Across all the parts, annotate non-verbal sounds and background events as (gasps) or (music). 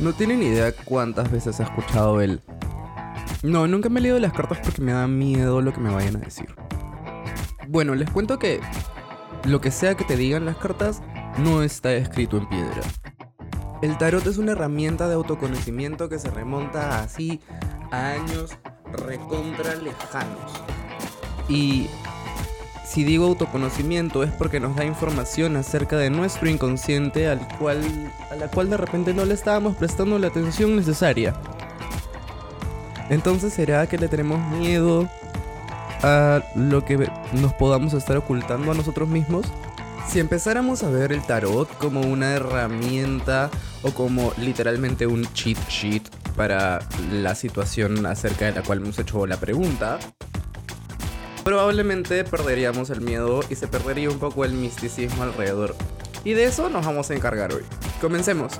No tienen idea cuántas veces he escuchado el... No, nunca me he leído las cartas porque me da miedo lo que me vayan a decir. Bueno, les cuento que lo que sea que te digan las cartas no está escrito en piedra. El tarot es una herramienta de autoconocimiento que se remonta así a años recontra lejanos. Y si digo autoconocimiento es porque nos da información acerca de nuestro inconsciente al cual, a la cual de repente no le estábamos prestando la atención necesaria. Entonces será que le tenemos miedo a lo que nos podamos estar ocultando a nosotros mismos? Si empezáramos a ver el tarot como una herramienta o como literalmente un cheat sheet para la situación acerca de la cual hemos hecho la pregunta, probablemente perderíamos el miedo y se perdería un poco el misticismo alrededor. Y de eso nos vamos a encargar hoy. Comencemos.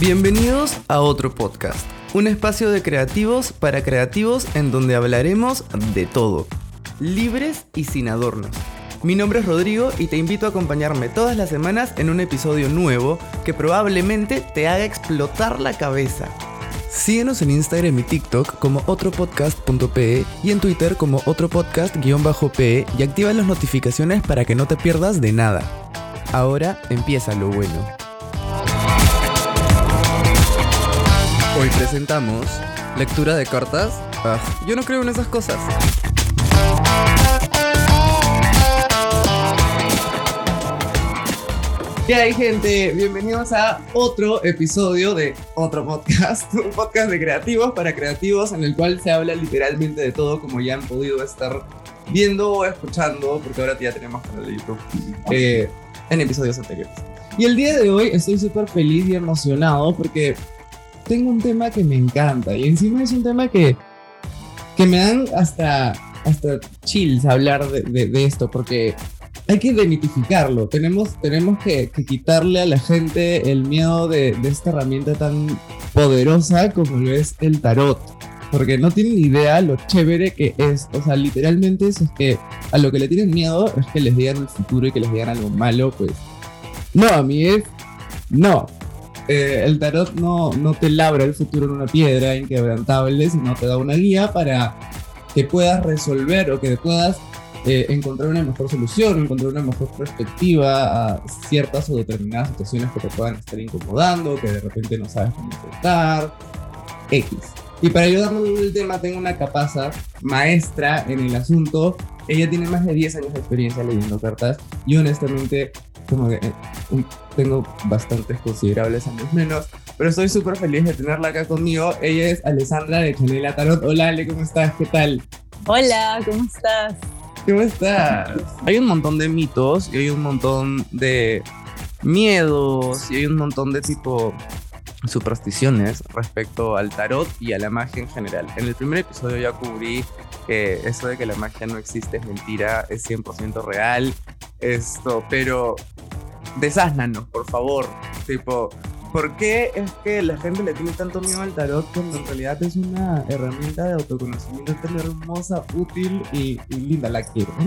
Bienvenidos a otro podcast, un espacio de creativos para creativos en donde hablaremos de todo, libres y sin adornos. Mi nombre es Rodrigo y te invito a acompañarme todas las semanas en un episodio nuevo que probablemente te haga explotar la cabeza. Síguenos en Instagram y TikTok como otropodcast.pe y en Twitter como otropodcast-pe y activa las notificaciones para que no te pierdas de nada. Ahora empieza lo bueno. Hoy presentamos lectura de cartas. Ah, yo no creo en esas cosas. ¿Qué hay gente? Bienvenidos a otro episodio de otro podcast, (laughs) un podcast de creativos para creativos en el cual se habla literalmente de todo como ya han podido estar viendo o escuchando, porque ahora ya tenemos canal de YouTube, eh, en episodios anteriores. Y el día de hoy estoy súper feliz y emocionado porque tengo un tema que me encanta y encima es un tema que, que me dan hasta, hasta chills hablar de, de, esto porque hay que demitificarlo. Tenemos, tenemos que, quitarle a la gente el miedo de, de, esta herramienta tan poderosa como lo es el tarot. Porque no tienen idea lo chévere que es. O sea, literalmente es, es que a lo que le tienen miedo es que les digan el futuro y que les digan algo malo. Pues no, a mí es no. Eh, el tarot no, no te labra el futuro en una piedra inquebrantable, sino te da una guía para que puedas resolver o que puedas eh, encontrar una mejor solución, encontrar una mejor perspectiva a ciertas o determinadas situaciones que te puedan estar incomodando, que de repente no sabes cómo enfrentar, X. Y para ayudarme en el tema tengo una capaza maestra en el asunto. Ella tiene más de 10 años de experiencia leyendo cartas y honestamente como que eh, tengo bastantes considerables años menos, pero estoy súper feliz de tenerla acá conmigo. Ella es Alessandra de Chanela Tarot. Hola Ale, ¿cómo estás? ¿Qué tal? Hola, ¿cómo estás? ¿Cómo estás? Hay un montón de mitos y hay un montón de miedos y hay un montón de tipo supersticiones respecto al tarot y a la magia en general. En el primer episodio ya cubrí que eso de que la magia no existe es mentira, es 100% real, esto, pero desásnanos, por favor. Tipo, ¿por qué es que la gente le tiene tanto miedo al tarot cuando en realidad es una herramienta de autoconocimiento tan hermosa, útil y, linda? La quiero. (laughs)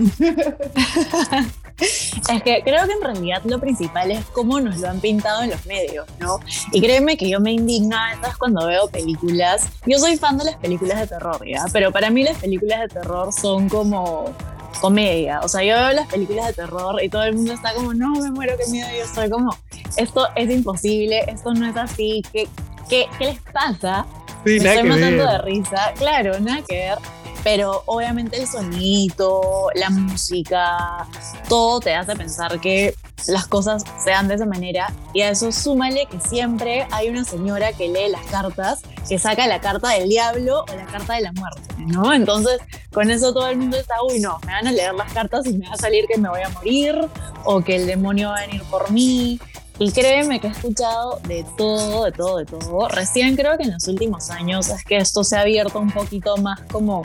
es que creo que en realidad lo principal es cómo nos lo han pintado en los medios, ¿no? Y créeme que yo me indigna entonces cuando veo películas. Yo soy fan de las películas de terror, ¿ya? Pero para mí las películas de terror son como comedia. O sea, yo veo las películas de terror y todo el mundo está como, no, me muero, qué miedo. Y yo estoy como, esto es imposible, esto no es así, ¿qué, qué, qué les pasa? Sí, me estoy matando de risa. Claro, nada que ver. Pero obviamente el sonido, la música, todo te hace pensar que las cosas se dan de esa manera. Y a eso súmale que siempre hay una señora que lee las cartas, que saca la carta del diablo o la carta de la muerte, ¿no? Entonces, con eso todo el mundo está, uy, no, me van a leer las cartas y me va a salir que me voy a morir o que el demonio va a venir por mí. Y créeme que he escuchado de todo, de todo, de todo. Recién creo que en los últimos años es que esto se ha abierto un poquito más como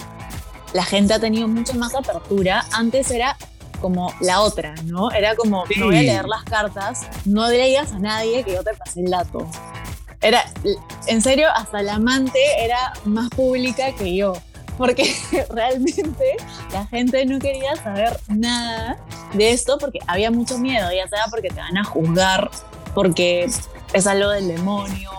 la gente ha tenido mucha más apertura. Antes era como la otra, ¿no? Era como, no voy a leer las cartas, no le digas a nadie que yo te pasé el dato. Era, en serio, hasta la amante era más pública que yo. porque (laughs) realmente la gente no quería saber nada de esto porque había mucho miedo, ya sea porque te van a juzgar, porque es algo del demonio,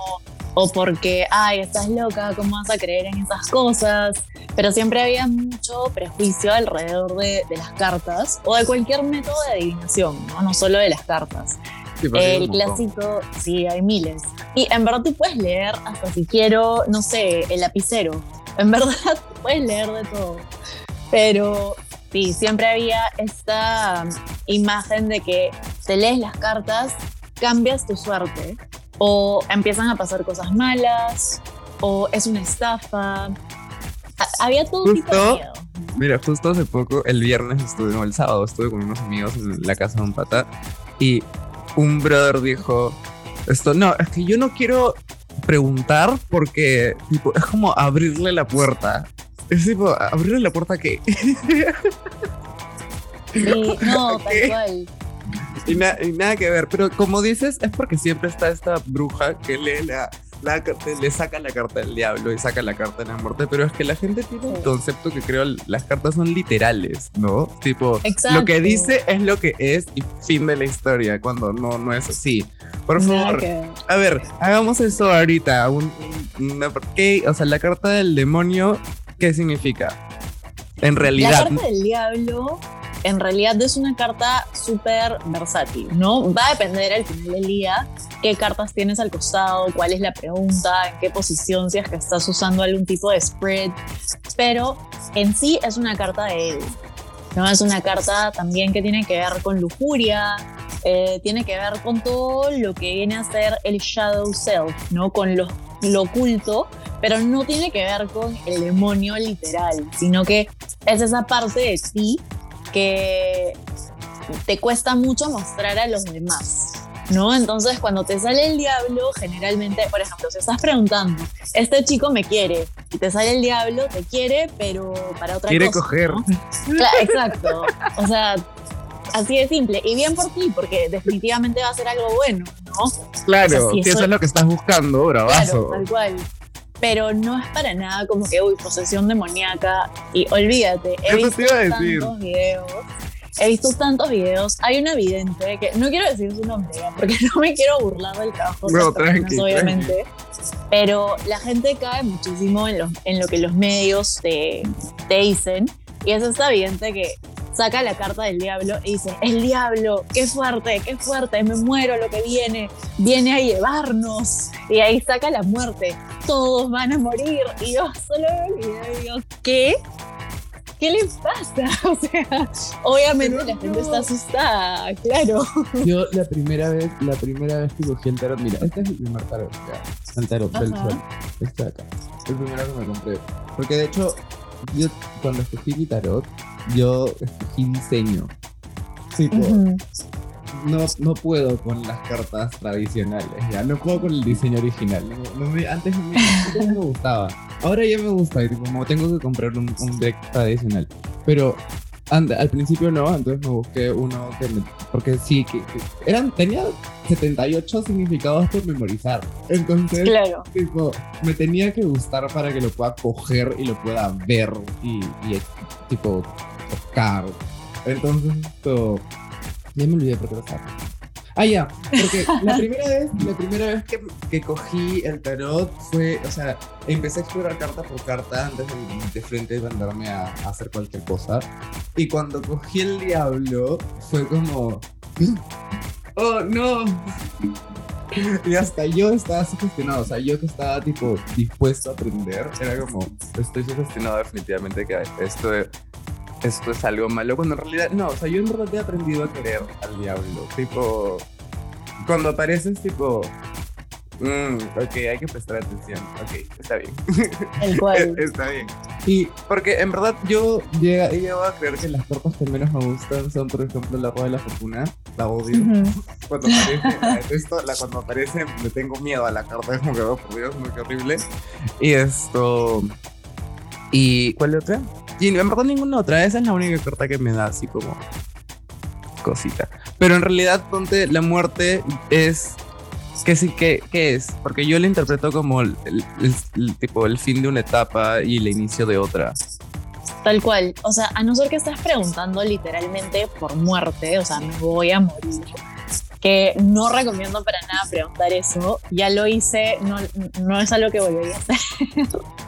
o porque, ay, estás loca, ¿cómo vas a creer en esas cosas? Pero siempre había mucho prejuicio alrededor de, las cartas o de cualquier método de adivinación, no, no solo de las cartas. el clásico, sí, hay miles. Y en verdad tú puedes leer hasta si quiero, no sé, el lapicero. En (laughs) verdad puedes leer de todo. Pero sí, siempre había esta imagen de que te lees las cartas, cambias tu suerte o empiezan a pasar cosas malas, o es una estafa. Había todo tipo de miedo. Mira, justo hace poco, el viernes estuve, no, el sábado estuve con unos amigos en la casa de un pata y un brother dijo, esto, no, es que yo no quiero preguntar porque tipo, es como abrirle la puerta. Es tipo, abrirle la puerta a qué. Sí, no, (laughs) tal cual. Y, nada que ver, pero como dices, es porque siempre está esta bruja que lee la, le saca la carta del diablo y saca la carta de la muerte, pero es que la gente tiene un concepto que creo las cartas son literales, ¿no? Tipo, lo que dice es lo que es y fin de la historia, cuando no, no es así. Por favor, a ver, hagamos eso ahorita. Un, O sea, la carta del demonio, ¿qué significa? En realidad. La carta del diablo en realidad es una carta súper versátil, ¿no? Va a depender al final del día qué cartas tienes al costado, cuál es la pregunta, en qué posición, si es que estás usando algún tipo de spread, pero en sí es una carta de él, ¿no? Es una carta también que tiene que ver con lujuria, eh, tiene que ver con todo lo que viene a ser el shadow self, ¿no? Con lo, lo oculto, pero no tiene que ver con el demonio literal, sino que es esa parte de ti que te cuesta mucho mostrar a los demás. ¿No? Entonces, cuando te sale el diablo, generalmente, por ejemplo, si estás preguntando, este chico me quiere, y te sale el diablo, te quiere, pero para otra quiere cosa. Quiere coger. exacto. O sea, así de simple. Y bien por ti, porque definitivamente va a ser algo bueno, ¿no? Claro, si eso, es lo que estás buscando, bravazo. Claro, tal cual pero no es para nada como que, uy, posesión demoníaca. Y olvídate, he visto tantos videos. He visto tantos videos. Hay una vidente que no quiero decir su nombre porque (laughs) no me quiero burlar del trabajo de no, personas, obviamente. Pero la gente cae muchísimo en, en lo que los medios te, te dicen. Y es esta vidente que saca la carta del diablo y dice, el diablo, qué fuerte, qué fuerte, me muero lo que viene, viene a llevarnos. Y ahí saca la muerte, todos van a morir. Y yo solo me y digo, ¿qué? ¿Qué le pasa? (laughs) O sea, obviamente la gente está asustada, claro. (laughs) Yo la primera vez, la primera vez que cogí el tarot, mira, este es el primer tarot, el tarot del sol, este de acá, el primero que me compré. Porque de hecho, yo cuando escogí mi tarot, yo diseño. Sí, no, no puedo con las cartas tradicionales, ya no puedo con el diseño original. antes, me, me gustaba, ahora ya me gusta y como tengo que comprar un, un deck tradicional. Pero al principio no, entonces me busqué uno que me, porque sí, que, eran, tenía 78 significados por memorizar. Entonces, tipo, me tenía que gustar para que lo pueda coger y lo pueda ver y, y tipo, tocar. Entonces, esto, ya me olvidé por qué lo. Ah, ya, porque la primera vez, la primera vez que, cogí el tarot fue, o sea, empecé a explorar carta por carta antes de, de frente de mandarme a, a, hacer cualquier cosa. Y cuando cogí el diablo, fue como, (gasps) oh no. (laughs) Y hasta yo estaba sugestionado, o sea, yo que estaba tipo dispuesto a aprender, era como, estoy sugestionado definitivamente que esto esto es algo malo, cuando en realidad, no, o sea, yo en verdad he aprendido a querer al diablo, tipo, cuando apareces, tipo, mm, ok, hay que prestar atención, ok, está bien. El cual. (laughs) está bien. Y porque en verdad yo llego a creer que las cartas que menos me gustan son, por ejemplo, la rueda de la fortuna, la odio. Cuando aparece, esto, la, cuando aparece me tengo miedo a la carta, es como que, oh, por Dios, muy horrible. Y esto... ¿Y cuál es otra? Y en verdad ninguna otra. Esa es la única carta que me da así como cosita. Pero en realidad, ponte, la muerte es. ¿Qué, sí, qué, qué es? Porque yo la interpreto como el, tipo el fin de una etapa y el inicio de otra. Tal cual. O sea, a no ser que estés preguntando literalmente por muerte, o sea, me voy a morir. Que no recomiendo para nada preguntar eso. Ya lo hice, no, no es algo que volvería a hacer. (laughs)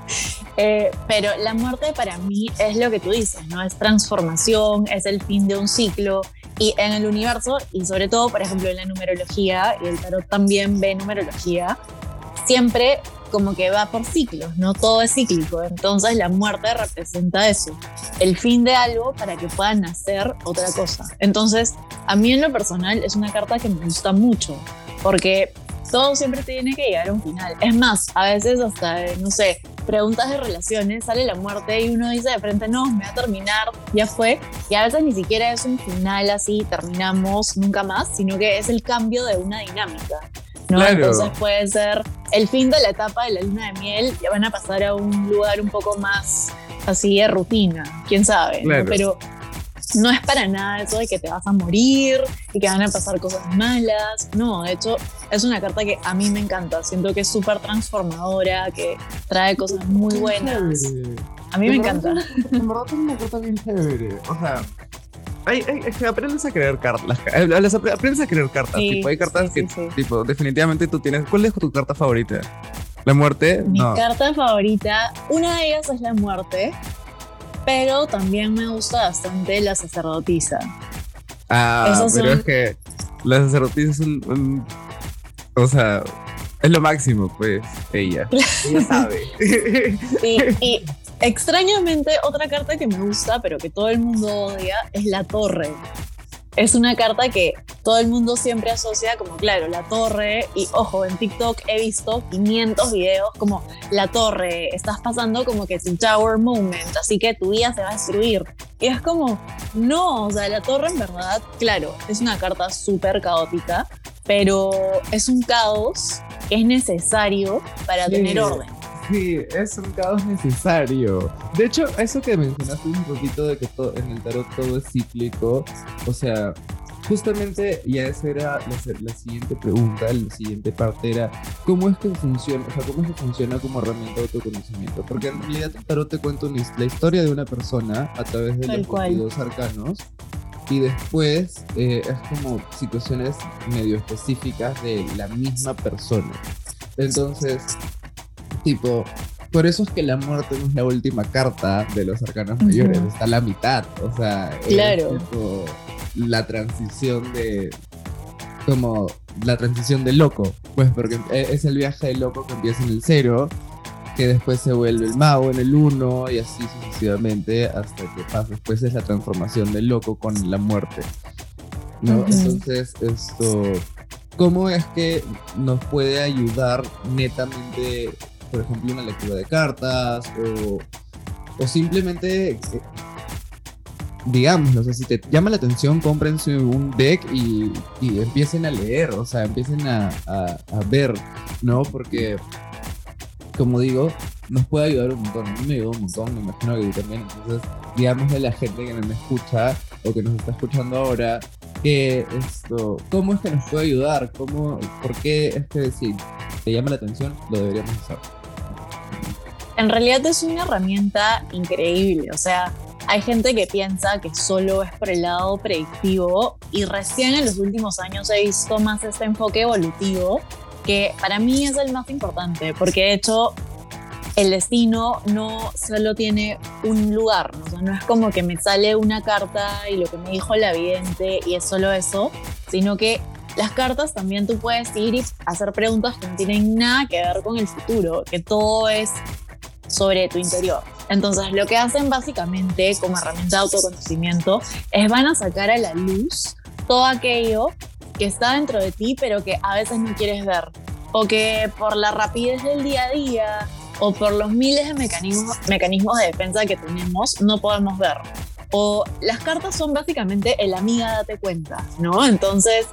Eh, pero la muerte para mí es lo que tú dices, ¿no? Es transformación, es el fin de un ciclo. Y en el universo, y sobre todo, por ejemplo, en la numerología, y el tarot también ve numerología, siempre como que va por ciclos, ¿no? Todo es cíclico. Entonces la muerte representa eso, el fin de algo para que pueda nacer otra cosa. Entonces, a mí en lo personal es una carta que me gusta mucho, porque todo siempre tiene que llegar a un final. Es más, a veces hasta, no sé, preguntas de relaciones, sale la muerte y uno dice de frente, no, me va a terminar, ya fue. Y a veces ni siquiera es un final así, terminamos nunca más, sino que es el cambio de una dinámica. ¿no? Entonces puede ser el fin de la etapa de la luna de miel, ya van a pasar a un lugar un poco más así de rutina, quién sabe. Pero no es para nada eso de que te vas a morir y que van a pasar cosas malas. No, de hecho, es una carta que a mí me encanta. Siento que es súper transformadora, que trae cosas muy buenas. A mí me encanta. En verdad es una carta bien chévere. O sea, hay, aprendes a creer cartas. Eh, aprendes a creer cartas. tipo, hay cartas que, tipo, definitivamente tú tienes. ¿Cuál es tu carta favorita? ¿La muerte? Mi carta favorita, una de ellas es la muerte pero también me gusta bastante la sacerdotisa. Ah, pero es que la sacerdotisa es un, O sea, es lo máximo, pues, ella. (laughs) ella sabe. (laughs) Sí, y extrañamente otra carta que me gusta, pero que todo el mundo odia, es la torre es una carta que todo el mundo siempre asocia como, claro, la torre. Y ojo, en TikTok he visto 500 videos como la torre, estás pasando como que es un tower moment, así que tu vida se va a destruir. Y es como, no, o sea, la torre en verdad, claro, es una carta súper caótica, pero es un caos que es necesario para tener orden. Sí, es un caos necesario. De hecho, eso que mencionaste un poquito de que todo, en el tarot todo es cíclico, o sea, justamente, ya esa era la, siguiente pregunta, la siguiente parte era, ¿cómo es que funciona, o sea, cómo es que funciona como herramienta de autoconocimiento? Porque en realidad el tarot te cuenta la historia de una persona a través de los dos arcanos, y después eh, es como situaciones medio específicas de la misma persona. Entonces, Tipo, por eso es que la muerte no es la última carta de los arcanos mayores, está la mitad. O sea, claro. es tipo la transición de. Como la transición de loco. Pues porque e, es el viaje de loco que empieza en el cero, que después se vuelve el mago en el uno y así sucesivamente hasta que pasa. Después es la transformación del loco con la muerte. ¿no? Entonces, esto. ¿Cómo es que nos puede ayudar netamente por ejemplo, una lectura de cartas o, o simplemente, digamos, no sé, si te llama la atención, cómprense un deck y, y empiecen a leer, o sea, empiecen a, a, ver, ¿no? Porque, como digo, nos puede ayudar un montón. A mí me ayudó un montón, me imagino que también. Entonces, digamos a la gente que me escucha o que nos está escuchando ahora, que esto, ¿cómo es que nos puede ayudar? ¿Cómo, ¿Por qué es que si te llama la atención, lo deberíamos hacer? en realidad es una herramienta increíble. O sea, hay gente que piensa que solo es por el lado predictivo y recién en los últimos años he visto más este enfoque evolutivo que para mí es el más importante porque de hecho el destino no solo tiene un lugar, o sea, no es como que me sale una carta y lo que me dijo la vidente y es solo eso, sino que las cartas también tú puedes ir y hacer preguntas que no tienen nada que ver con el futuro, que todo es sobre tu interior. Entonces, lo que hacen básicamente como herramienta de autoconocimiento es van a sacar a la luz todo aquello que está dentro de ti, pero que a veces no quieres ver. O que por la rapidez del día a día o por los miles de mecanismos, mecanismos de defensa que tenemos, no podemos ver. O las cartas son básicamente el amiga date cuenta, ¿no? Entonces,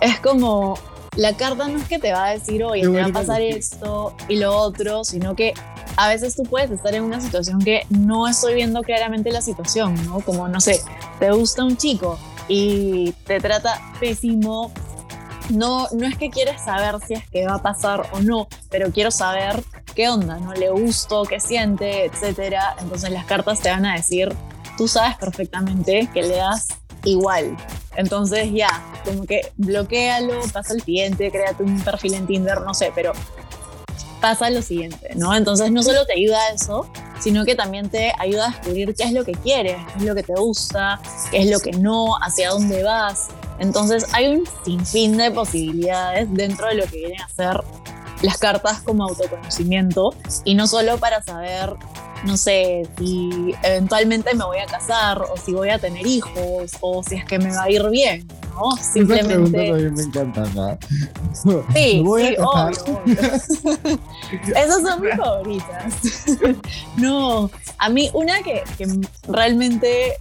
es como la carta no es que te va a decir, oye, te va a pasar esto y lo otro, sino que a veces tú puedes estar en una situación que no estoy viendo claramente la situación, ¿no? Como, no sé, te gusta un chico y te trata pésimo. No, no es que quieres saber si es que va a pasar o no, pero quiero saber qué onda, ¿no? Le gusto, qué siente, etcétera. Entonces las cartas te van a decir, tú sabes perfectamente que le das igual. Entonces ya, como que bloquealo, pasa al siguiente, créate un perfil en Tinder, no sé, pero pasa lo siguiente, ¿no? Entonces no solo te ayuda a eso, sino que también te ayuda a descubrir qué es lo que quieres, qué es lo que te gusta, qué es lo que no, hacia dónde vas. Entonces hay un sinfín de posibilidades dentro de lo que vienen a ser las cartas como autoconocimiento y no solo para saber, no sé, si eventualmente me voy a casar o si voy a tener hijos o si es que me va a ir bien, ¿no? Simplemente... me encanta, ¿no? Sí, (laughs) voy sí, obvio, (laughs) Esas son mis favoritas. (laughs) no, a mí una que, que realmente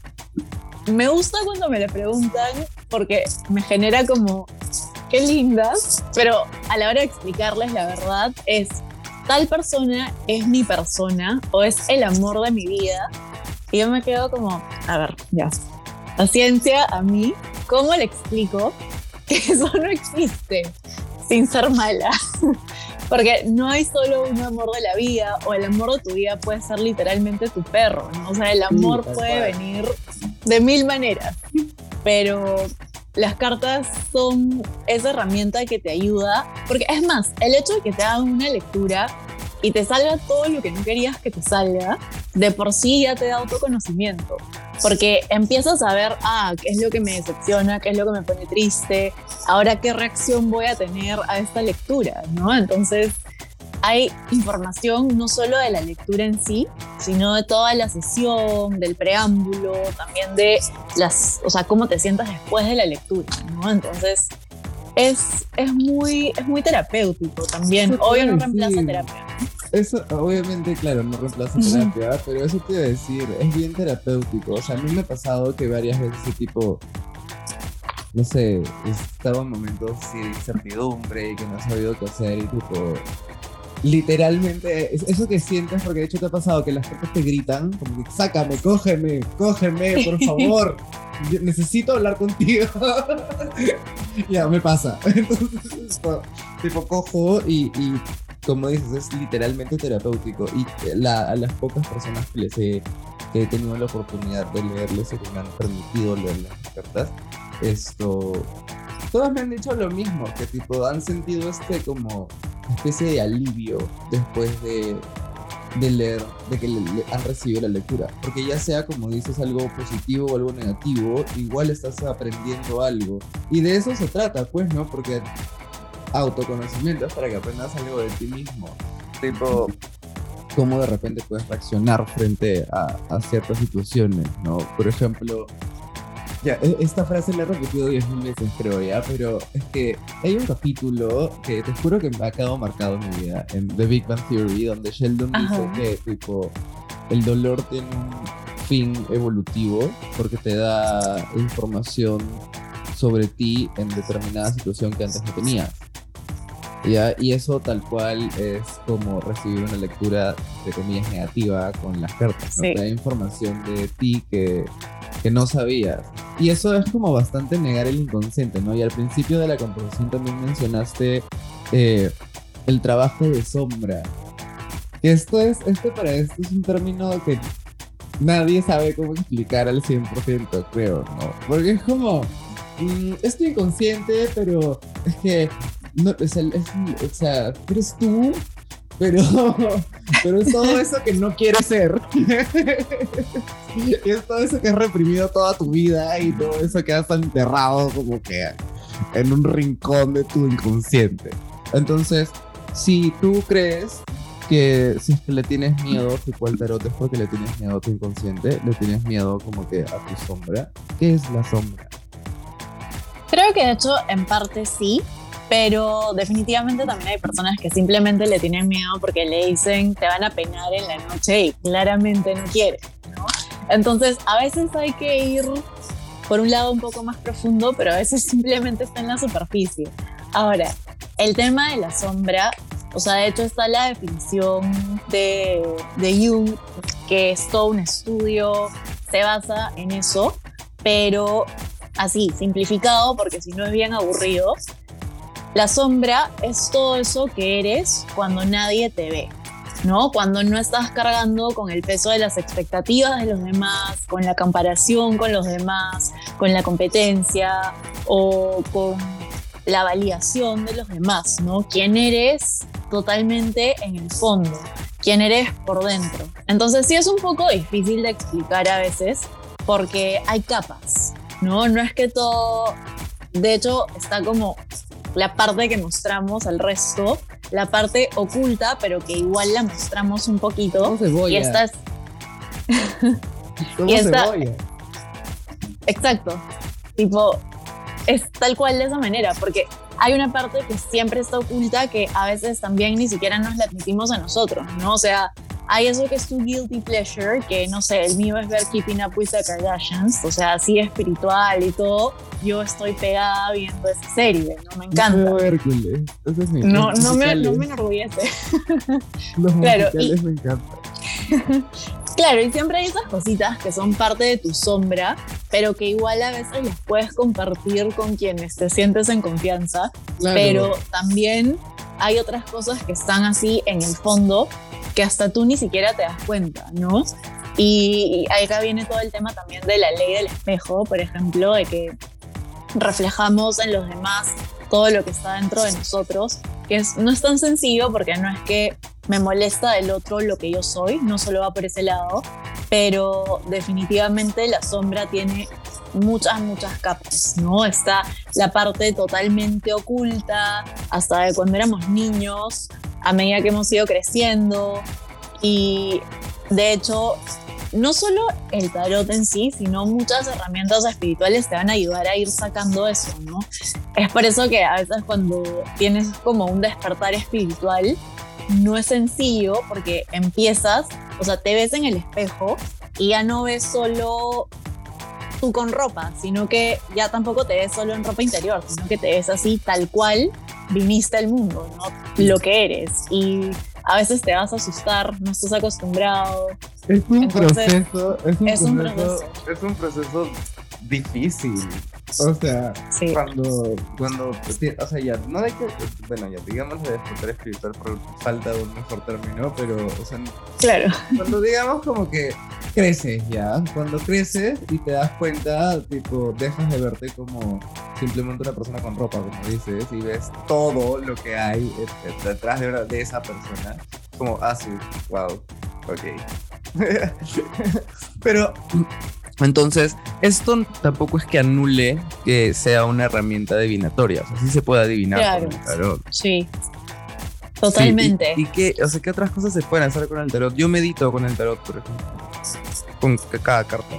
me gusta cuando me le preguntan porque me genera como qué lindas, pero a la hora de explicarles la verdad es, tal persona es mi persona o es el amor de mi vida. Y yo me quedo como, a ver, ya, paciencia a mí, ¿cómo le explico que (laughs) eso no existe sin ser mala? (laughs) Porque no hay solo un amor de la vida o el amor de tu vida puede ser literalmente tu perro, ¿no? O sea, el amor puede venir de mil maneras, pero las cartas son esa herramienta que te ayuda, porque es más, el hecho de que te hagan una lectura y te salga todo lo que no querías que te salga, de por sí ya te da autoconocimiento. Porque empiezas a ver, ah, qué es lo que me decepciona, qué es lo que me pone triste, ahora qué reacción voy a tener a esta lectura, ¿no? Entonces, hay información no solo de la lectura en sí, sino de toda la sesión, del preámbulo, también de las, o sea, cómo te sientas después de la lectura, ¿no? Entonces, es, es, muy, es muy terapéutico también. Obvio no reemplaza terapia. Eso, obviamente, claro, no reemplaza terapia, pero eso te iba a decir, es bien terapéutico. O sea, a mí me ha pasado que varias veces tipo, no sé, estaba en momentos de incertidumbre y que no sabido qué hacer y tipo, literalmente, eso que sientes, porque de hecho te ha pasado que las cartas te gritan, como que sácame, cógeme, cógeme, por (laughs) favor. necesito hablar contigo. (laughs) ya, me pasa. (laughs) Entonces, tipo, cojo y, como dices, es literalmente terapéutico. Y a las pocas personas que les he, que he tenido la oportunidad de leerles o que me han permitido leer las cartas, esto, todas me han dicho lo mismo, que tipo han sentido este como especie de alivio después de, de leer, de que han recibido la lectura. Porque ya sea, como dices, algo positivo o algo negativo, igual estás aprendiendo algo. Y de eso se trata, pues, ¿no? Porque autoconocimiento es para que aprendas algo de ti mismo. Tipo, cómo de repente puedes reaccionar frente a, a ciertas situaciones, ¿no? Por ejemplo, ya, e, esta frase la he repetido diez mil veces, creo ya, pero es que hay un capítulo que te juro que me ha quedado marcado en mi vida, en The Big Bang Theory, donde Sheldon dice que, tipo, el dolor tiene un fin evolutivo porque te da información sobre ti en determinada situación que antes no tenías. ¿Ya? Y eso tal cual es como recibir una lectura de comillas negativa con las cartas. ¿no? Te da información de ti que que no sabías. Y eso es como bastante negar el inconsciente, ¿no? Y al principio de la composición también mencionaste eh, el trabajo de sombra. Esto es, este para esto es un término que nadie sabe cómo explicar al 100%, creo, ¿no? Porque es como, mm, estoy inconsciente, pero es que, no, es, o sea, eres tú pero, pero es todo eso que no quieres ser. es todo eso que has reprimido toda tu vida y todo eso que has enterrado como que en un rincón de tu inconsciente. Entonces, si tú crees que si es que le tienes miedo a tu tarot es porque le tienes miedo a tu inconsciente, le tienes miedo como que a tu sombra. ¿Qué es la sombra? Creo que de hecho en parte sí, pero definitivamente también hay personas que simplemente le tienen miedo porque le dicen te van a penar en la noche y claramente no quieren, ¿no? Entonces, a veces hay que ir por un lado un poco más profundo, pero a veces (laughs) simplemente está en la superficie. Ahora, el tema de la sombra, o sea, de hecho está la definición de, de Jung, que es todo un estudio, se basa en eso, pero así, simplificado, porque si no es bien aburrido, la sombra es todo eso que eres cuando nadie te ve. ¿no? Cuando no estás cargando con el peso de las expectativas de los demás, con la comparación con los demás, con la competencia o con la validación de los demás, ¿no? ¿Quién eres totalmente en el fondo? ¿Quién eres por dentro? Entonces sí es un poco difícil de explicar a veces porque hay capas, ¿no? No es que todo, de hecho está como la parte que mostramos al resto, la parte oculta, pero que igual la mostramos un poquito. Y esta es... (laughs) y esta... Exacto. Tipo, es tal cual de esa manera, porque hay una parte que siempre está oculta que a veces también ni siquiera nos la admitimos a nosotros, ¿no? O sea, hay eso que es tu guilty pleasure, que no sé, el mío es ver Keeping Up with the Kardashians, o sea, así espiritual y todo. Yo estoy pegada viendo esa serie, ¿no? Me encanta. No, no, me, no me enorgullece. (laughs) Los claro, y, me encantan. (laughs) claro, y siempre hay esas cositas que son parte de tu sombra, pero que igual a veces las puedes compartir con quienes te sientes en confianza. Pero también hay otras cosas que están así en el fondo que hasta tú ni siquiera te das cuenta, ¿no? Y, acá viene todo el tema también de la ley del espejo, por ejemplo, de que reflejamos en los demás todo lo que está dentro de nosotros, que es, no es tan sencillo porque no es que me molesta del otro lo que yo soy, no solo va por ese lado, pero definitivamente la sombra tiene muchas, muchas capas, ¿no? Está la parte totalmente oculta, hasta de cuando éramos niños, a medida que hemos ido creciendo. Y de hecho, no solo el tarot en sí, sino muchas herramientas espirituales te van a ayudar a ir sacando eso, ¿no? Es por eso que a veces cuando tienes como un despertar espiritual, no es sencillo porque empiezas, o sea, te ves en el espejo y ya no ves solo tú con ropa, sino que ya tampoco te ves solo en ropa interior, sino que te ves así tal cual viniste al mundo, ¿no? Lo que eres. Y a veces te vas a asustar, no estás acostumbrado. Es un proceso, es un, proceso, es un proceso difícil. O sea, cuando, cuando, o sea, ya, no hay que, bueno, ya digamos de despertar espiritual por falta de un mejor término, pero, o sea, claro. cuando digamos como que creces ya, cuando creces y te das cuenta, tipo, dejas de verte como simplemente una persona con ropa, como dices, y ves todo lo que hay detrás de, de esa persona, como, ah, sí, wow, ok. (laughs) pero entonces, esto tampoco es que anule que sea una herramienta adivinatoria. O sea, sí se puede adivinar claro. con el tarot. Sí. Totalmente. y, qué, o sea, qué otras cosas se pueden hacer con el tarot? Yo medito con el tarot, por ejemplo. Con cada carta.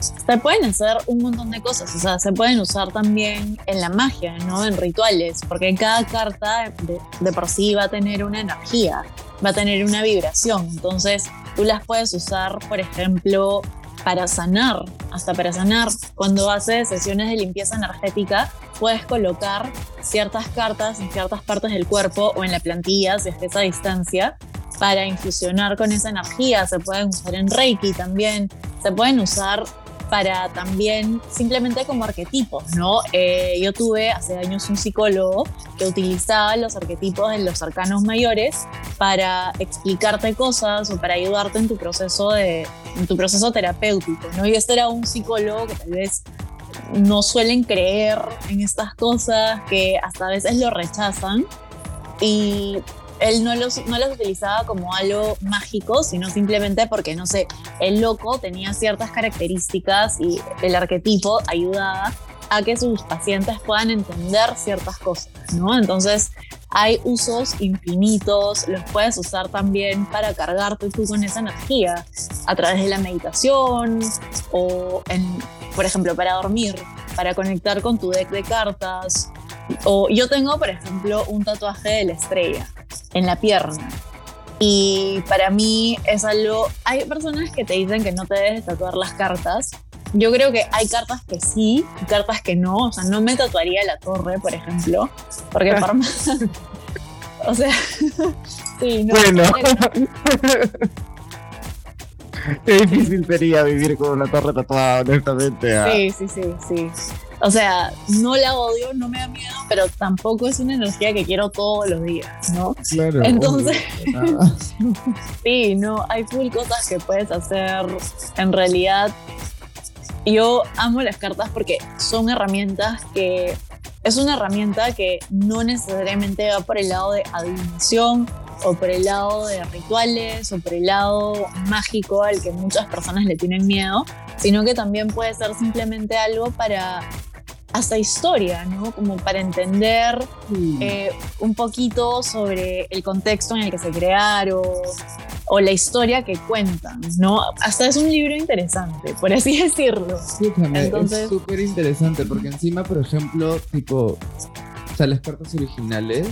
Se pueden hacer un montón de cosas, o sea, se pueden usar también en la magia, ¿no? En rituales, porque cada carta de, de por sí va a tener una energía, va a tener una vibración. Entonces, tú las puedes usar, por ejemplo, para sanar, hasta para sanar. Cuando haces sesiones de limpieza energética, puedes colocar ciertas cartas en ciertas partes del cuerpo o en la plantilla, si es que a distancia, para infusionar con esa energía. Se pueden usar en Reiki también, se pueden usar para también simplemente como arquetipos, ¿no? Eh, yo tuve hace años un psicólogo que utilizaba los arquetipos de los arcanos mayores para explicarte cosas o para ayudarte en tu proceso de en tu proceso terapéutico, ¿no? Y este era un psicólogo que tal vez no suelen creer en estas cosas, que hasta a veces lo rechazan y él no los, no los utilizaba como algo mágico, sino simplemente porque, no sé, el loco tenía ciertas características y el arquetipo ayudaba a que sus pacientes puedan entender ciertas cosas, ¿no? Entonces, hay usos infinitos, los puedes usar también para cargarte tú con esa energía a través de la meditación o, por ejemplo, para dormir, para conectar con tu deck de cartas. O yo tengo, por ejemplo, un tatuaje de la estrella en la pierna. Y para mí es algo, hay personas que te dicen que no te debes tatuar las cartas. Yo creo que hay cartas que sí y cartas que no. O sea, no me tatuaría la torre, por ejemplo, porque (laughs) por más... (laughs) o sea, (laughs) sí, no. Bueno. (laughs) Qué difícil sería vivir con una torre tatuada, honestamente. ¿ah? Sí, sí, sí, sí. O sea, no la odio, no me da miedo, pero tampoco es una energía que quiero todos los días, ¿no? Claro. Entonces, (laughs) sí, no, hay full cosas que puedes hacer. En realidad, yo amo las cartas porque son herramientas que es una herramienta que no necesariamente va por el lado de adivinación o por el lado de rituales o por el lado mágico al que muchas personas le tienen miedo, sino que también puede ser simplemente algo para hasta historia, ¿no? Como para entender eh, un poquito sobre el contexto en el que se crearon o la historia que cuentan, ¿no? Hasta es un libro interesante, por así (laughs) decirlo. Sí, Entonces, es súper interesante porque encima, por ejemplo, tipo, o sea, las cartas originales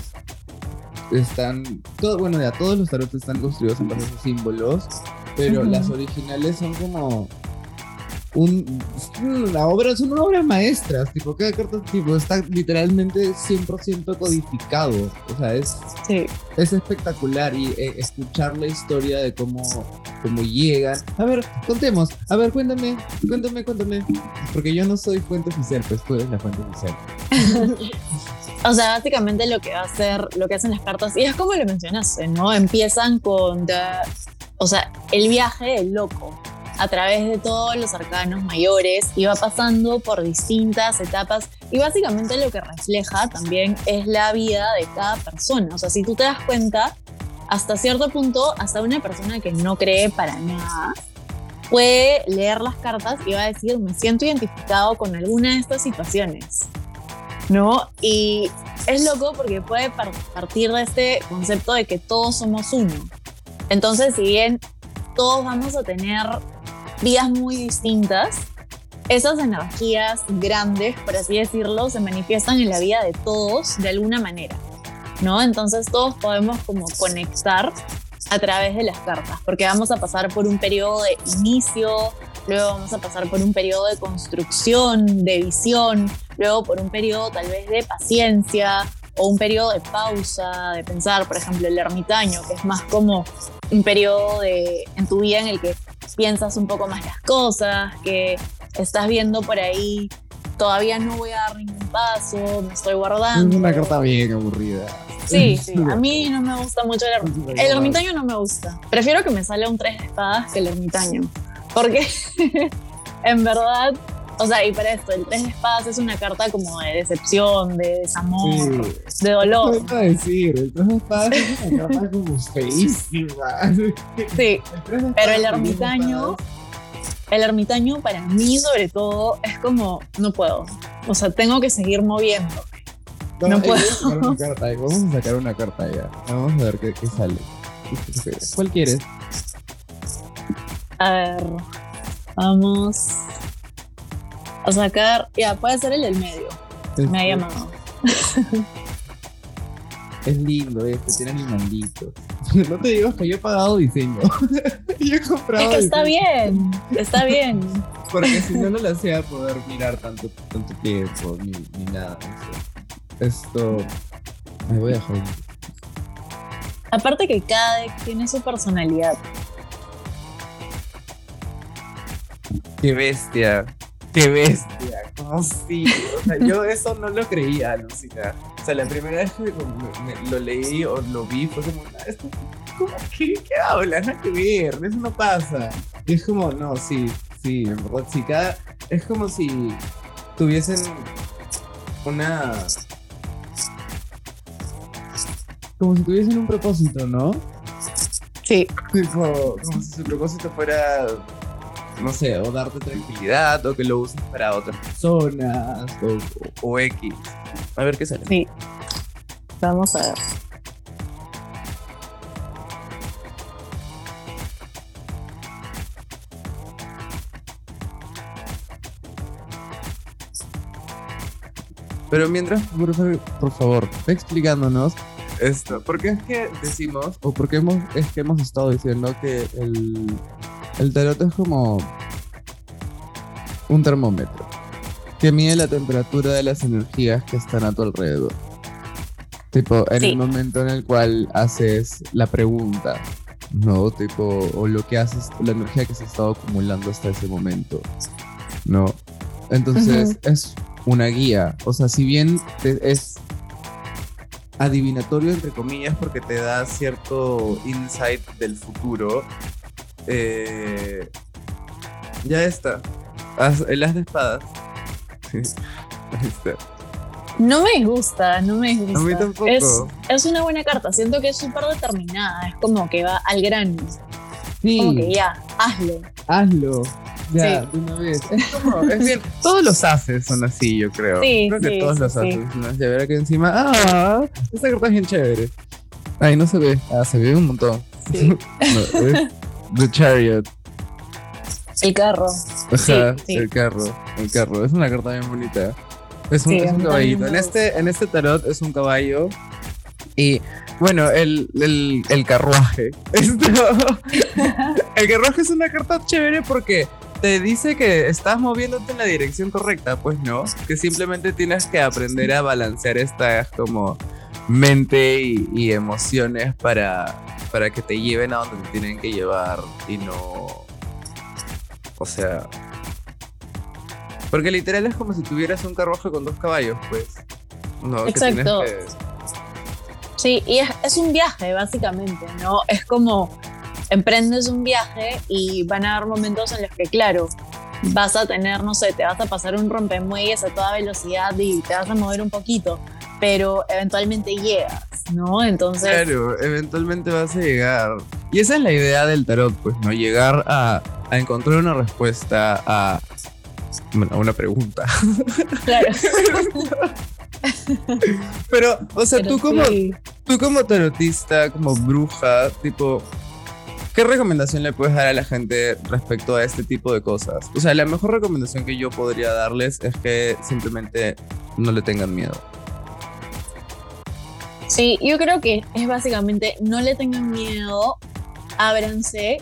están, todo, bueno, ya todos los tarotes están construidos en base a símbolos, pero las originales son como un, una obra, son obras maestras, tipo, cada carta tipo, está literalmente 100% codificado, o sea, es, es espectacular y eh, escuchar la historia de cómo, cómo llegan. A ver, contemos, a ver, cuéntame, cuéntame, cuéntame, porque yo no soy fuente oficial, pues tú eres la fuente oficial. (laughs) O sea, básicamente lo que va a hacer, lo que hacen las cartas, y es como lo mencionaste, ¿no? Empiezan con, o sea, el viaje del loco a través de todos los arcanos mayores y va pasando por distintas etapas y básicamente lo que refleja también es la vida de cada persona. O sea, si tú te das cuenta, hasta cierto punto, hasta una persona que no cree para nada puede leer las cartas y va a decir, me siento identificado con alguna de estas situaciones. ¿No? Y es loco porque puede partir de este concepto de que todos somos uno. Entonces, si bien todos vamos a tener vidas muy distintas, esas energías grandes, por así decirlo, se manifiestan en la vida de todos de alguna manera, ¿no? Entonces todos podemos como conectar a través de las cartas, porque vamos a pasar por un periodo de inicio, luego vamos a pasar por un periodo de construcción, de visión, luego por un periodo tal vez de paciencia o un periodo de pausa, de pensar, por ejemplo, el ermitaño, que es más como un periodo de, en tu vida en el que piensas un poco más las cosas, que estás viendo por ahí, todavía no voy a dar ningún paso, me estoy guardando. Una carta bien aburrida. Sí, sí, a mí no me gusta mucho el ermitaño. El ermitaño no me gusta. Prefiero que me salga un tres de espadas que el ermitaño. Porque (laughs) en verdad o sea, y para esto, el tres de espadas es una carta como de decepción, de desamor, de dolor. ¿Qué decir? El tres de espadas es una carta como feísima. (laughs) Sí, pero el ermitaño, el ermitaño para mí sobre todo es como, no puedo. O sea, tengo que seguir moviendo. No, puedo. Vamos a, vamos a sacar una carta ya. Vamos a ver qué, qué sale. (laughs) ¿Cuál quieres? A ver, vamos a sacar, ya, puede ser el del medio. Me ha llamado. (laughs) Es lindo este, tiene animalitos. (laughs) No te digo que yo he pagado diseño. (laughs) yo he comprado. Es que está bien, está bien. Porque si no, no le hacía poder mirar tanto, tanto tiempo ni, ni nada. Esto. Me voy a dejar. Aparte que cada deck tiene su personalidad. Qué bestia. Qué bestia, ¿cómo sí? O sea, yo eso no lo creía, Lucina. O sea, la primera vez que lo leí o lo vi fue como, ¿esto, ¿cómo, qué, ¿qué hablas? Nada que ver, eso no pasa. Y es como, no, sí, sí, en verdad, sí, cada, es como si tuviesen una... Como si tuviesen un propósito, ¿no? Sí. Como si su propósito fuera no sé, o darte tranquilidad, o que lo uses para otras personas, o, X. A ver qué sale. Sí. Vamos a ver. Pero mientras, por favor, por favor, explicándonos esto. ¿Por qué es que decimos, o por qué hemos, es que hemos estado diciendo que el el tarot es como un termómetro que mide la temperatura de las energías que están a tu alrededor. Tipo, en el momento en el cual haces la pregunta ¿no? Tipo, o lo que haces, la energía que se ha estado acumulando hasta ese momento, ¿no? Entonces, es una guía. O sea, si bien es adivinatorio, entre comillas, porque te da cierto insight del futuro, eh, ya está. el as de espadas. No me gusta, no me gusta. A mí tampoco. Es, una buena carta, siento que es súper determinada, es como que va al grano. Sí. Como que ya, hazlo. Hazlo. Ya, de una vez. Es como, es bien. (laughs) Todos los haces son así, yo creo. Sí, creo que todos los haces. ¿no? Se verá que encima, ah, esta carta es bien chévere. Ay, no se ve. Ah, se ve un montón. Sí. (laughs) no, The Chariot. El carro. Ajá, el carro. El carro. Es una carta bien bonita. Es un, es un caballito. En este, en este tarot es un caballo. Y bueno, el, el, el carruaje. (laughs) (laughs) el carruaje es una carta chévere porque te dice que estás moviéndote en la dirección correcta, pues no, que simplemente tienes que aprender a balancear estas como mente y, emociones para, para que te lleven a donde te tienen que llevar y no, o sea, porque literal es como si tuvieras un carruaje con dos caballos, pues. No, Exacto. Sí, y es, es, un viaje, básicamente, ¿no? Es como emprendes un viaje y van a haber momentos en los que, claro, vas a tener, no sé, te vas a pasar un rompemuelles a toda velocidad y te vas a mover un poquito, pero eventualmente llegas, ¿no? Entonces... Claro, eventualmente vas a llegar. Y esa es la idea del tarot, pues, ¿no? Llegar a, a encontrar una respuesta a, a una pregunta. (laughs) Claro. Pero, o sea, tú como, tú como tarotista, como bruja, tipo, ¿Qué recomendación le puedes dar a la gente respecto a este tipo de cosas? O sea, la mejor recomendación que yo podría darles es que simplemente no le tengan miedo. Sí, yo creo que es básicamente no le tengan miedo, ábranse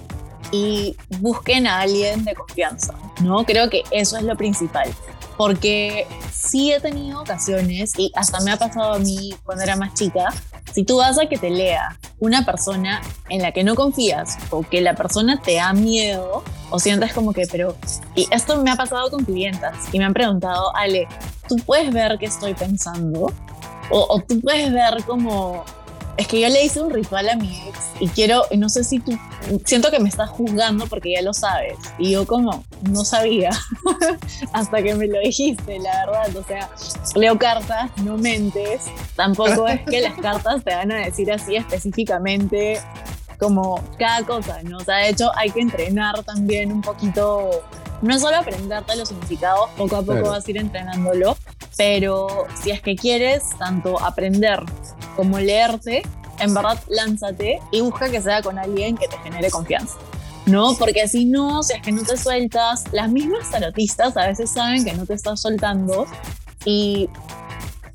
y busquen a alguien de confianza, ¿no? Creo que eso es lo principal porque sí he tenido ocasiones, y hasta me ha pasado a mí cuando era más chica, si tú vas a que te lea una persona en la que no confías o que la persona te da miedo o sientes como que, pero, y esto me ha pasado con clientas y me han preguntado, Ale, ¿tú puedes ver qué estoy pensando? O, o tú puedes ver como es que yo le hice un ritual a mi ex y quiero, no sé si tú, siento que me estás juzgando porque ya lo sabes. Y yo como, no sabía, (laughs) hasta que me lo dijiste, la verdad. O sea, leo cartas, no mentes. Tampoco es que las cartas te van a decir así específicamente como cada cosa, ¿no? O sea, de hecho hay que entrenar también un poquito, no solo aprenderte los significados, poco a poco vas a ir entrenándolo, pero si es que quieres tanto aprender como leerte, en verdad lánzate y busca que sea con alguien que te genere confianza. ¿no? Porque si no, si es que no te sueltas, las mismas tarotistas a veces saben que no te estás soltando y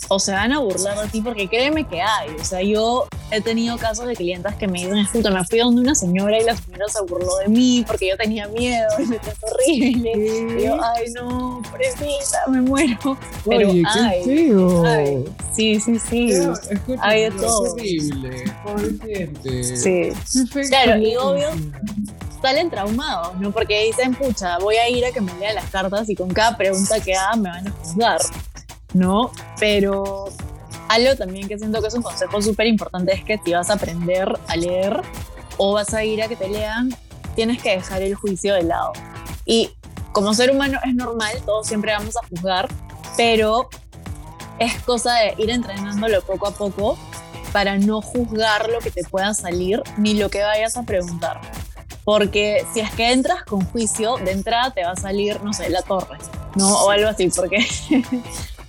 o se van a burlar de ti porque créeme que hay. O sea, yo he tenido casos de clientes que me dicen, escucha, me fui donde una señora y la señora se burló de mí porque yo tenía miedo y me trató horrible. Y yo, ay, no, pobrecita, me muero. Pero Oye, ay, feo. sí, sí, sí. hay de todo. horrible, pobre gente. Sí. Claro, y obvio salen traumados, ¿no? Porque dicen, pucha, voy a ir a que me lea las cartas y con cada pregunta que haga me van a juzgar. ¿No? Pero algo también que siento que es un consejo súper importante es que si vas a aprender a leer o vas a ir a que te lean, tienes que dejar el juicio de lado. Y como ser humano es normal, todos siempre vamos a juzgar, pero es cosa de ir entrenándolo poco a poco para no juzgar lo que te pueda salir ni lo que vayas a preguntar. Porque si es que entras con juicio, de entrada te va a salir, no sé, la torre, ¿no? O algo así, porque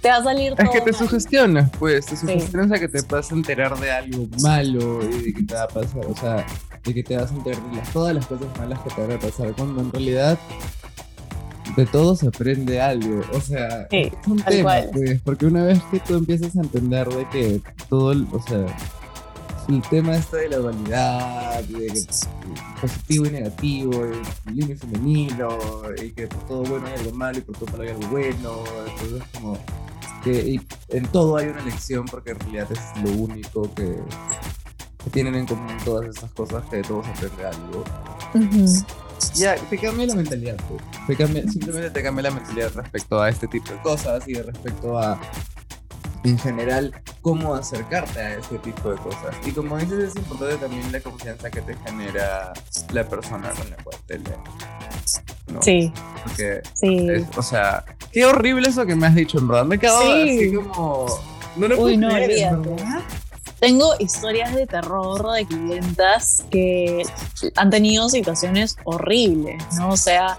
te va a salir todo Es que te mal. sugestionas, pues, te sugestionas a que te vas a enterar de algo malo y de que te va a pasar, o sea, de que te vas a enterar de las- todas las cosas malas que te van a pasar, cuando en realidad de todo se aprende algo, o sea, Sí, es un tema, cual. pues, porque una vez que tú empiezas a entender de que todo, el- o sea, el tema este de la dualidad, de que positivo y negativo, lindo y femenino, y que por todo bueno hay algo malo y por todo malo hay algo bueno, entonces como que y en todo hay una lección porque en realidad es lo único que, que tienen en común todas estas cosas que de todos aprende algo. Ya, te cambia la mentalidad. Te cambia, simplemente te cambia la mentalidad respecto a este tipo de cosas y respecto a, en general, cómo acercarte a este tipo de cosas. Y como dices, es importante también la confianza que te genera la persona con la cual te lees. ¿no? Sí, Porque, sí. es- o sea, qué horrible eso que me has dicho, en verdad. Me he quedado Sí. así como... No lo Uy, no, creer, verdad. Tengo historias de terror de clientas que han tenido situaciones horribles, ¿no? O sea,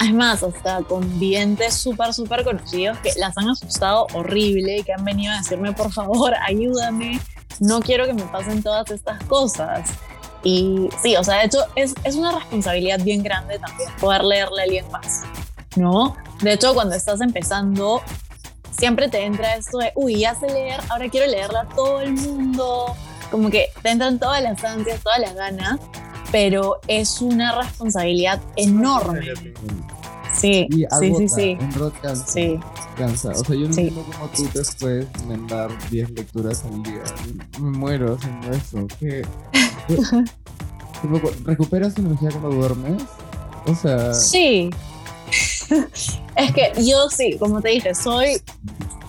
es más, hasta con videntes súper, súper conocidos que las han asustado horrible y que han venido a decirme, por favor, ayúdame, no quiero que me pasen todas estas cosas. Y sí, o sea, de hecho, es, es una responsabilidad bien grande también poder leerle a alguien más, ¿no? De hecho, cuando estás empezando, siempre te entra esto de, uy, ya sé leer, ahora quiero leerla a todo el mundo. Como que te entran todas las ansias, todas las ganas, pero es una responsabilidad enorme. Sí, sí, sí, sí. en verdad cansa, Sí, cansa. O sea, yo no Sí. entiendo cómo tú te puedes mandar 10 lecturas al día. Me muero haciendo eso. ¿Qué? (laughs) ¿Recuperas tu energía cuando duermes? O sea, sí. (laughs) es que yo sí, como te dije, soy,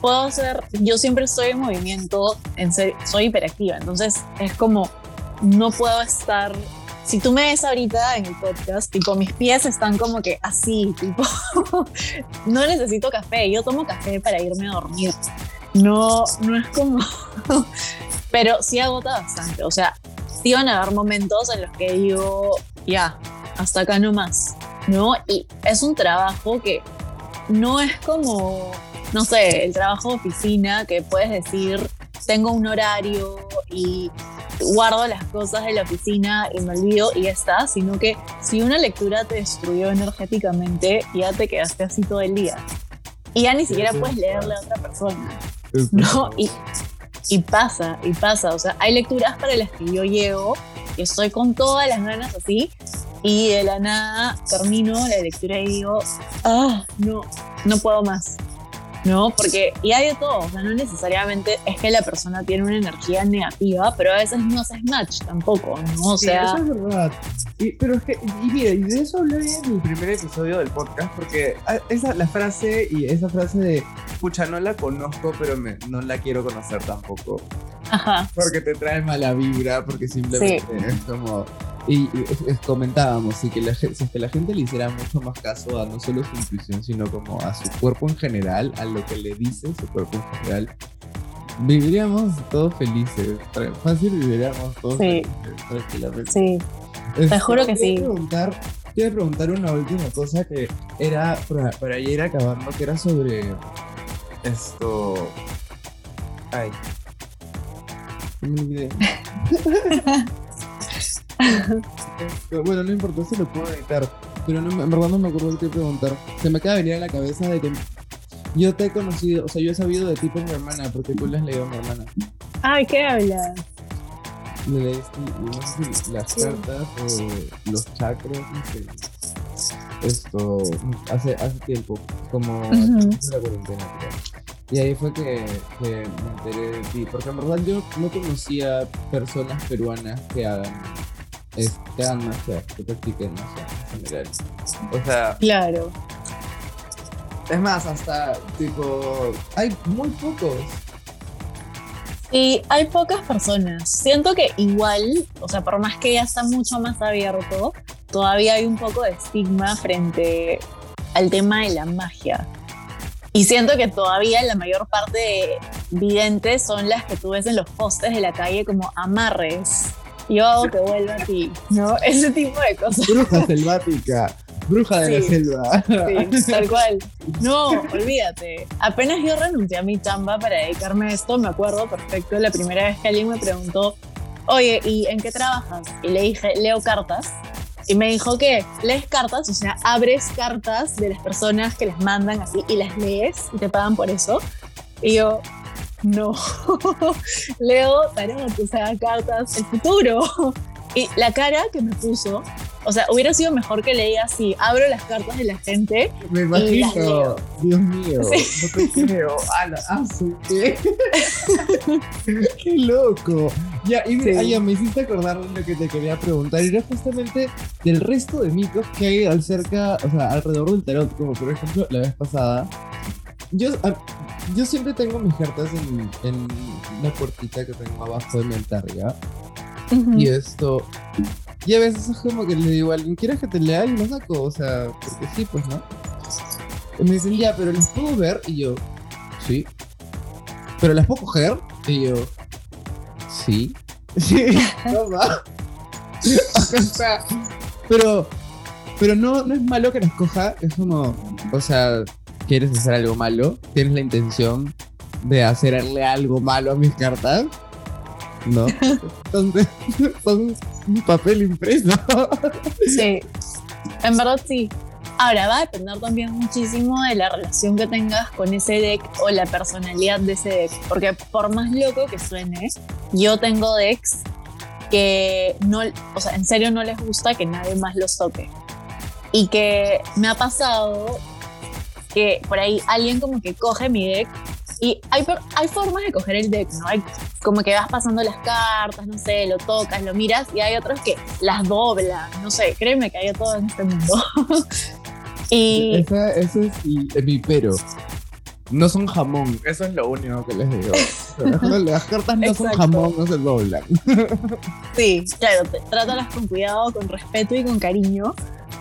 puedo ser, yo siempre estoy en movimiento, en soy hiperactiva, entonces es como, no puedo estar, si tú me ves ahorita en el podcast, tipo, mis pies están como que así, (laughs) tipo, no necesito café, yo tomo café para irme a dormir, no, no es como, (laughs) pero sí agota bastante, o sea, sí van a haber momentos en los que digo, ya, hasta acá no más, ¿no? Y es un trabajo que no es como, no sé, el trabajo de oficina que puedes decir, tengo un horario y guardo las cosas de la oficina y me olvido y ya está, sino que si una lectura te destruyó energéticamente, ya te quedaste así todo el día. Y ya ni siquiera puedes leerle a otra persona. No, y, y pasa, y pasa. O sea, hay lecturas para las que yo llego y estoy con todas las ganas así, y de la nada termino la lectura y digo, ah, no, no puedo más. No, porque, y hay de todo, o sea, no necesariamente es que la persona tiene una energía negativa, pero a veces no haces match tampoco, ¿no? O Sí, sea, eso es verdad. Y- pero es que, y mira, y de eso hablé en el primer episodio del podcast, porque ah, esa, la frase y esa frase de, pucha, no la conozco, pero me- no la quiero conocer tampoco. ajá, Porque te trae mala vibra, porque simplemente es como. Y, y es- comentábamos, sí, que la, si es que la gente le hiciera mucho más caso a no solo su intuición, sino como a su cuerpo en general, a lo que le dice su cuerpo en general, viviríamos todos felices. Fácil viviríamos todos Sí. felices, tranquilamente. sí, Este, juro que sí. Preguntar, quiero preguntar una última cosa que era para, para ya ir acabando, que era sobre esto. Ay. Me olvidé. (laughs) Bueno, no importa, se lo puedo editar. Pero no, en verdad no me acuerdo qué preguntar. Se me acaba de venir a la cabeza de que yo te he conocido, o sea, yo he sabido de ti por mi hermana, porque tú le has leído a mi hermana. ay, ¿qué hablas? Le leíste, no sé si las cartas los chakras, no sé. Esto, hace, hace tiempo, como principio de la cuarentena, creo. Y ahí fue que, que me enteré de ti, porque en verdad yo no conocía personas peruanas que hagan, que hagan magia, que practiquen magia en general. O sea, Claro. Es más, hasta tipo, hay muy pocos. Y hay pocas personas. Siento que igual, o sea, por más que ya está mucho más abierto, todavía hay un poco de estigma frente al tema de la magia. Y siento que todavía la mayor parte de videntes son las que tú ves en los postes de la calle como amarres. Yo hago que vuelva a ti, ¿no? (laughs) Ese tipo de cosas. Bruja selvática, bruja de la Sí. selva. Sí, (laughs) tal cual. No, olvídate. Apenas yo renuncié a mi chamba para dedicarme a esto, me acuerdo perfecto la primera vez que alguien me preguntó, oye, ¿y en qué trabajas? Y le dije, leo cartas. Y me dijo que lees cartas, o sea, abres cartas de las personas que las mandan así y las lees y te pagan por eso. Y yo, no, (laughs) leo tarot, o sea, cartas, el futuro. (laughs) Y la cara que me puso O sea, hubiera sido mejor que leía así, abro las cartas de la gente. Me imagino. Dios mío, no te creo. Ala, ah, ¿qué? (laughs) Qué loco. Ya, y me, me hiciste acordar de lo que te quería preguntar. Era justamente del resto de mitos que hay al cerca, o sea, alrededor del tarot. Como por ejemplo, la vez pasada. Yo, yo siempre tengo mis cartas en, en una puertita que tengo abajo de mi altar, ¿ya? Y esto. Y a veces es como que le digo alguien, ¿quieres que te lea? Y lo saco, o sea, porque sí, pues, ¿no? Me dicen, ya, pero las puedo ver. Y yo, sí. ¿Pero las puedo coger? Y yo, sí. (laughs) Sí, no va. (laughs) o pero, pero no, no es malo que las coja. Es como, o sea, quieres hacer algo malo, tienes la intención de hacerle algo malo a mis cartas. ¿No? Entonces, (laughs) son un papel impreso. Sí, en verdad sí. Ahora va a depender también muchísimo de la relación que tengas con ese deck o la personalidad de ese deck. Porque por más loco que suene, yo tengo decks que no, o sea, en serio no les gusta que nadie más los toque. Y que me ha pasado que por ahí alguien como que coge mi deck y hay, hay formas de coger el deck, ¿no? Hay como que vas pasando las cartas, no sé, lo tocas, lo miras, y hay otros que las doblan, no sé, créeme que hay todo en este mundo. (laughs) y... eso es mi pero. No son jamón, eso es lo único que les digo. (laughs) Las cartas no son jamón, no se doblan. (laughs) Sí, claro, trátalas con cuidado, con respeto y con cariño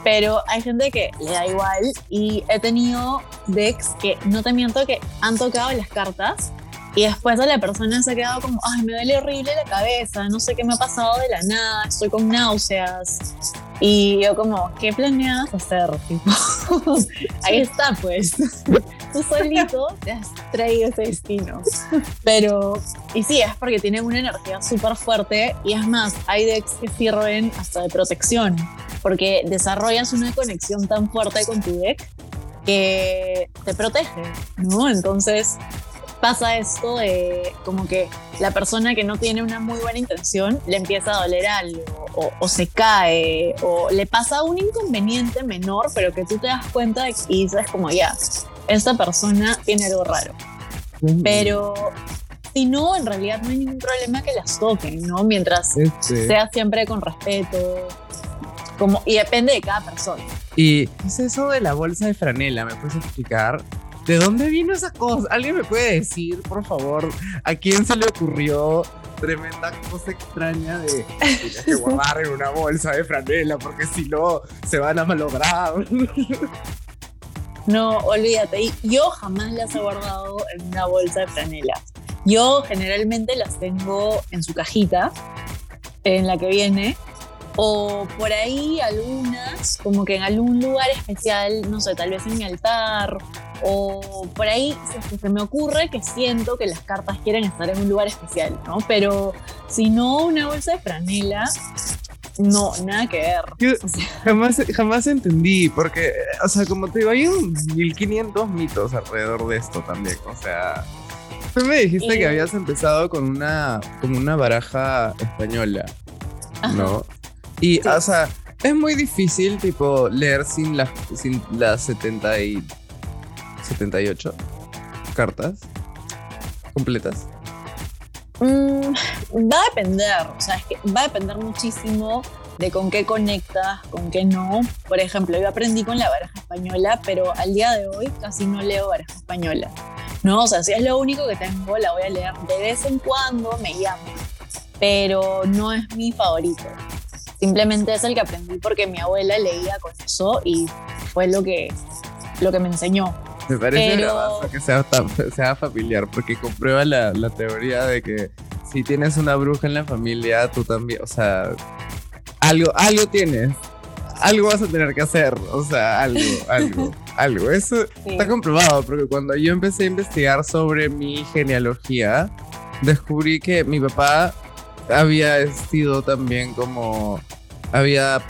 pero hay gente que le da igual y he tenido decks que, no te miento, que han tocado las cartas y después a la persona se ha quedado como, ay, me duele horrible la cabeza, no sé qué me ha pasado de la nada, estoy con náuseas. Y yo como, ¿qué planeas hacer? (laughs) ahí está, pues. (laughs) Tú solito te has traído ese destino. Pero, y sí, es porque tienen una energía súper fuerte y es más, hay decks que sirven hasta de protección porque desarrollas una conexión tan fuerte con tu deck que te protege, ¿no? Entonces pasa esto de como que la persona que no tiene una muy buena intención le empieza a doler algo o, se cae o le pasa un inconveniente menor, pero que tú te das cuenta y dices como ya, esta persona tiene algo raro. Pero si no, en realidad no hay ningún problema que las toquen, ¿no? Mientras este. sea siempre con respeto, y depende de cada persona. ¿Y es eso de la bolsa de franela? ¿Me puedes explicar? ¿De dónde vino esa cosa? ¿Alguien me puede decir, por favor, a quién se le ocurrió tremenda cosa extraña de tienes que guardar en una bolsa de franela porque si no se van a malograr? No, olvídate. Yo jamás las he guardado en una bolsa de franela. Yo generalmente las tengo en su cajita, en la que viene, o por ahí algunas, como que en algún lugar especial, no sé, tal vez en mi altar, o por ahí se, me ocurre que siento que las cartas quieren estar en un lugar especial, ¿no? Pero si no, una bolsa de franela, no, nada que ver. (laughs) jamás, jamás entendí, porque, o sea, como te digo, hay un 1500 mitos alrededor de esto también, o sea... Tú me dijiste que habías empezado con una, con una baraja española, ¿no? Y, o sea, es muy difícil, tipo, leer sin las, sin las 70 y 78 cartas completas. Mm, va a depender, o sea, es que va a depender muchísimo de con qué conectas, con qué no. Por ejemplo, yo aprendí con la baraja española, pero al día de hoy casi no leo baraja española. No, o sea, si es lo único que tengo, la voy a leer de vez en cuando, me llama, pero no es mi favorito. Simplemente es el que aprendí porque mi abuela leía con eso y fue lo que, lo que me enseñó. Me parece Pero... que sea, (laughs) sea, familiar porque comprueba la, la teoría de que si tienes una bruja en la familia, tú también, o sea, algo, algo tienes, algo vas a tener que hacer, o sea, algo, (laughs) algo, algo. Eso está comprobado, porque cuando yo empecé a investigar sobre mi genealogía, descubrí que mi papá había sido también como había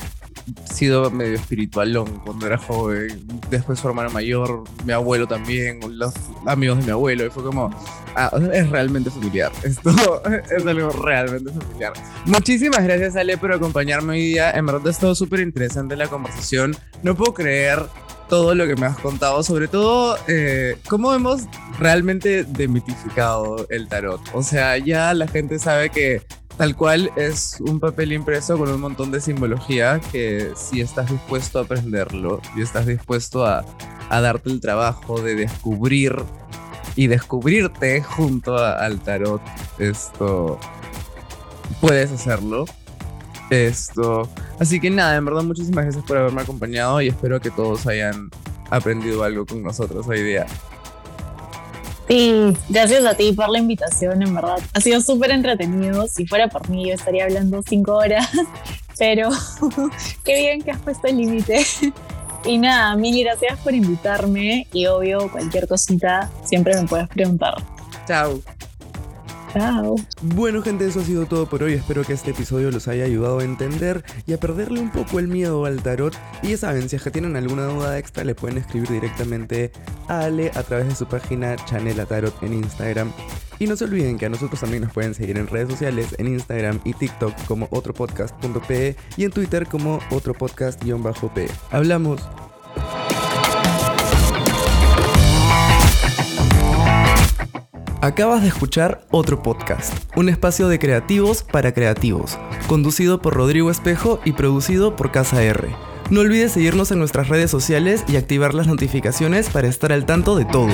sido medio espiritualón cuando era joven. Después su hermano mayor, mi abuelo también, los amigos de mi abuelo. Y fue como, ah, es realmente familiar. (laughs) Esto es algo realmente familiar. Muchísimas gracias, Ale, por acompañarme hoy día. En verdad ha estado súper interesante la conversación. No puedo creer todo lo que me has contado, sobre todo eh, cómo hemos realmente demitificado el tarot. O sea, ya la gente sabe que tal cual es un papel impreso con un montón de simbología que si estás dispuesto a aprenderlo y estás dispuesto a, a darte el trabajo de descubrir y descubrirte junto al tarot, esto puedes hacerlo. Esto. Así que nada, en verdad, muchísimas gracias por haberme acompañado y espero que todos hayan aprendido algo con nosotros hoy día. Sí, gracias a ti por la invitación, en verdad. Ha sido súper entretenido. Si fuera por mí, yo estaría hablando cinco horas, (laughs) pero (laughs) qué bien que has puesto el límite. Y nada, mil gracias por invitarme y obvio, cualquier cosita siempre me puedes preguntar. Chao. Chao. Bueno gente, eso ha sido todo por hoy. Espero que este episodio los haya ayudado a entender y a perderle un poco el miedo al tarot. Y ya saben, si es que tienen alguna duda extra, le pueden escribir directamente a Ale a través de su página Chanela Tarot en Instagram. Y no se olviden que a nosotros también nos pueden seguir en redes sociales, en Instagram y TikTok como otropodcast.pe y en Twitter como otropodcast-pe. Hablamos. Acabas de escuchar otro podcast, un espacio de creativos para creativos, conducido por Rodrigo Espejo y producido por Casa R. No olvides seguirnos en nuestras redes sociales y activar las notificaciones para estar al tanto de todo.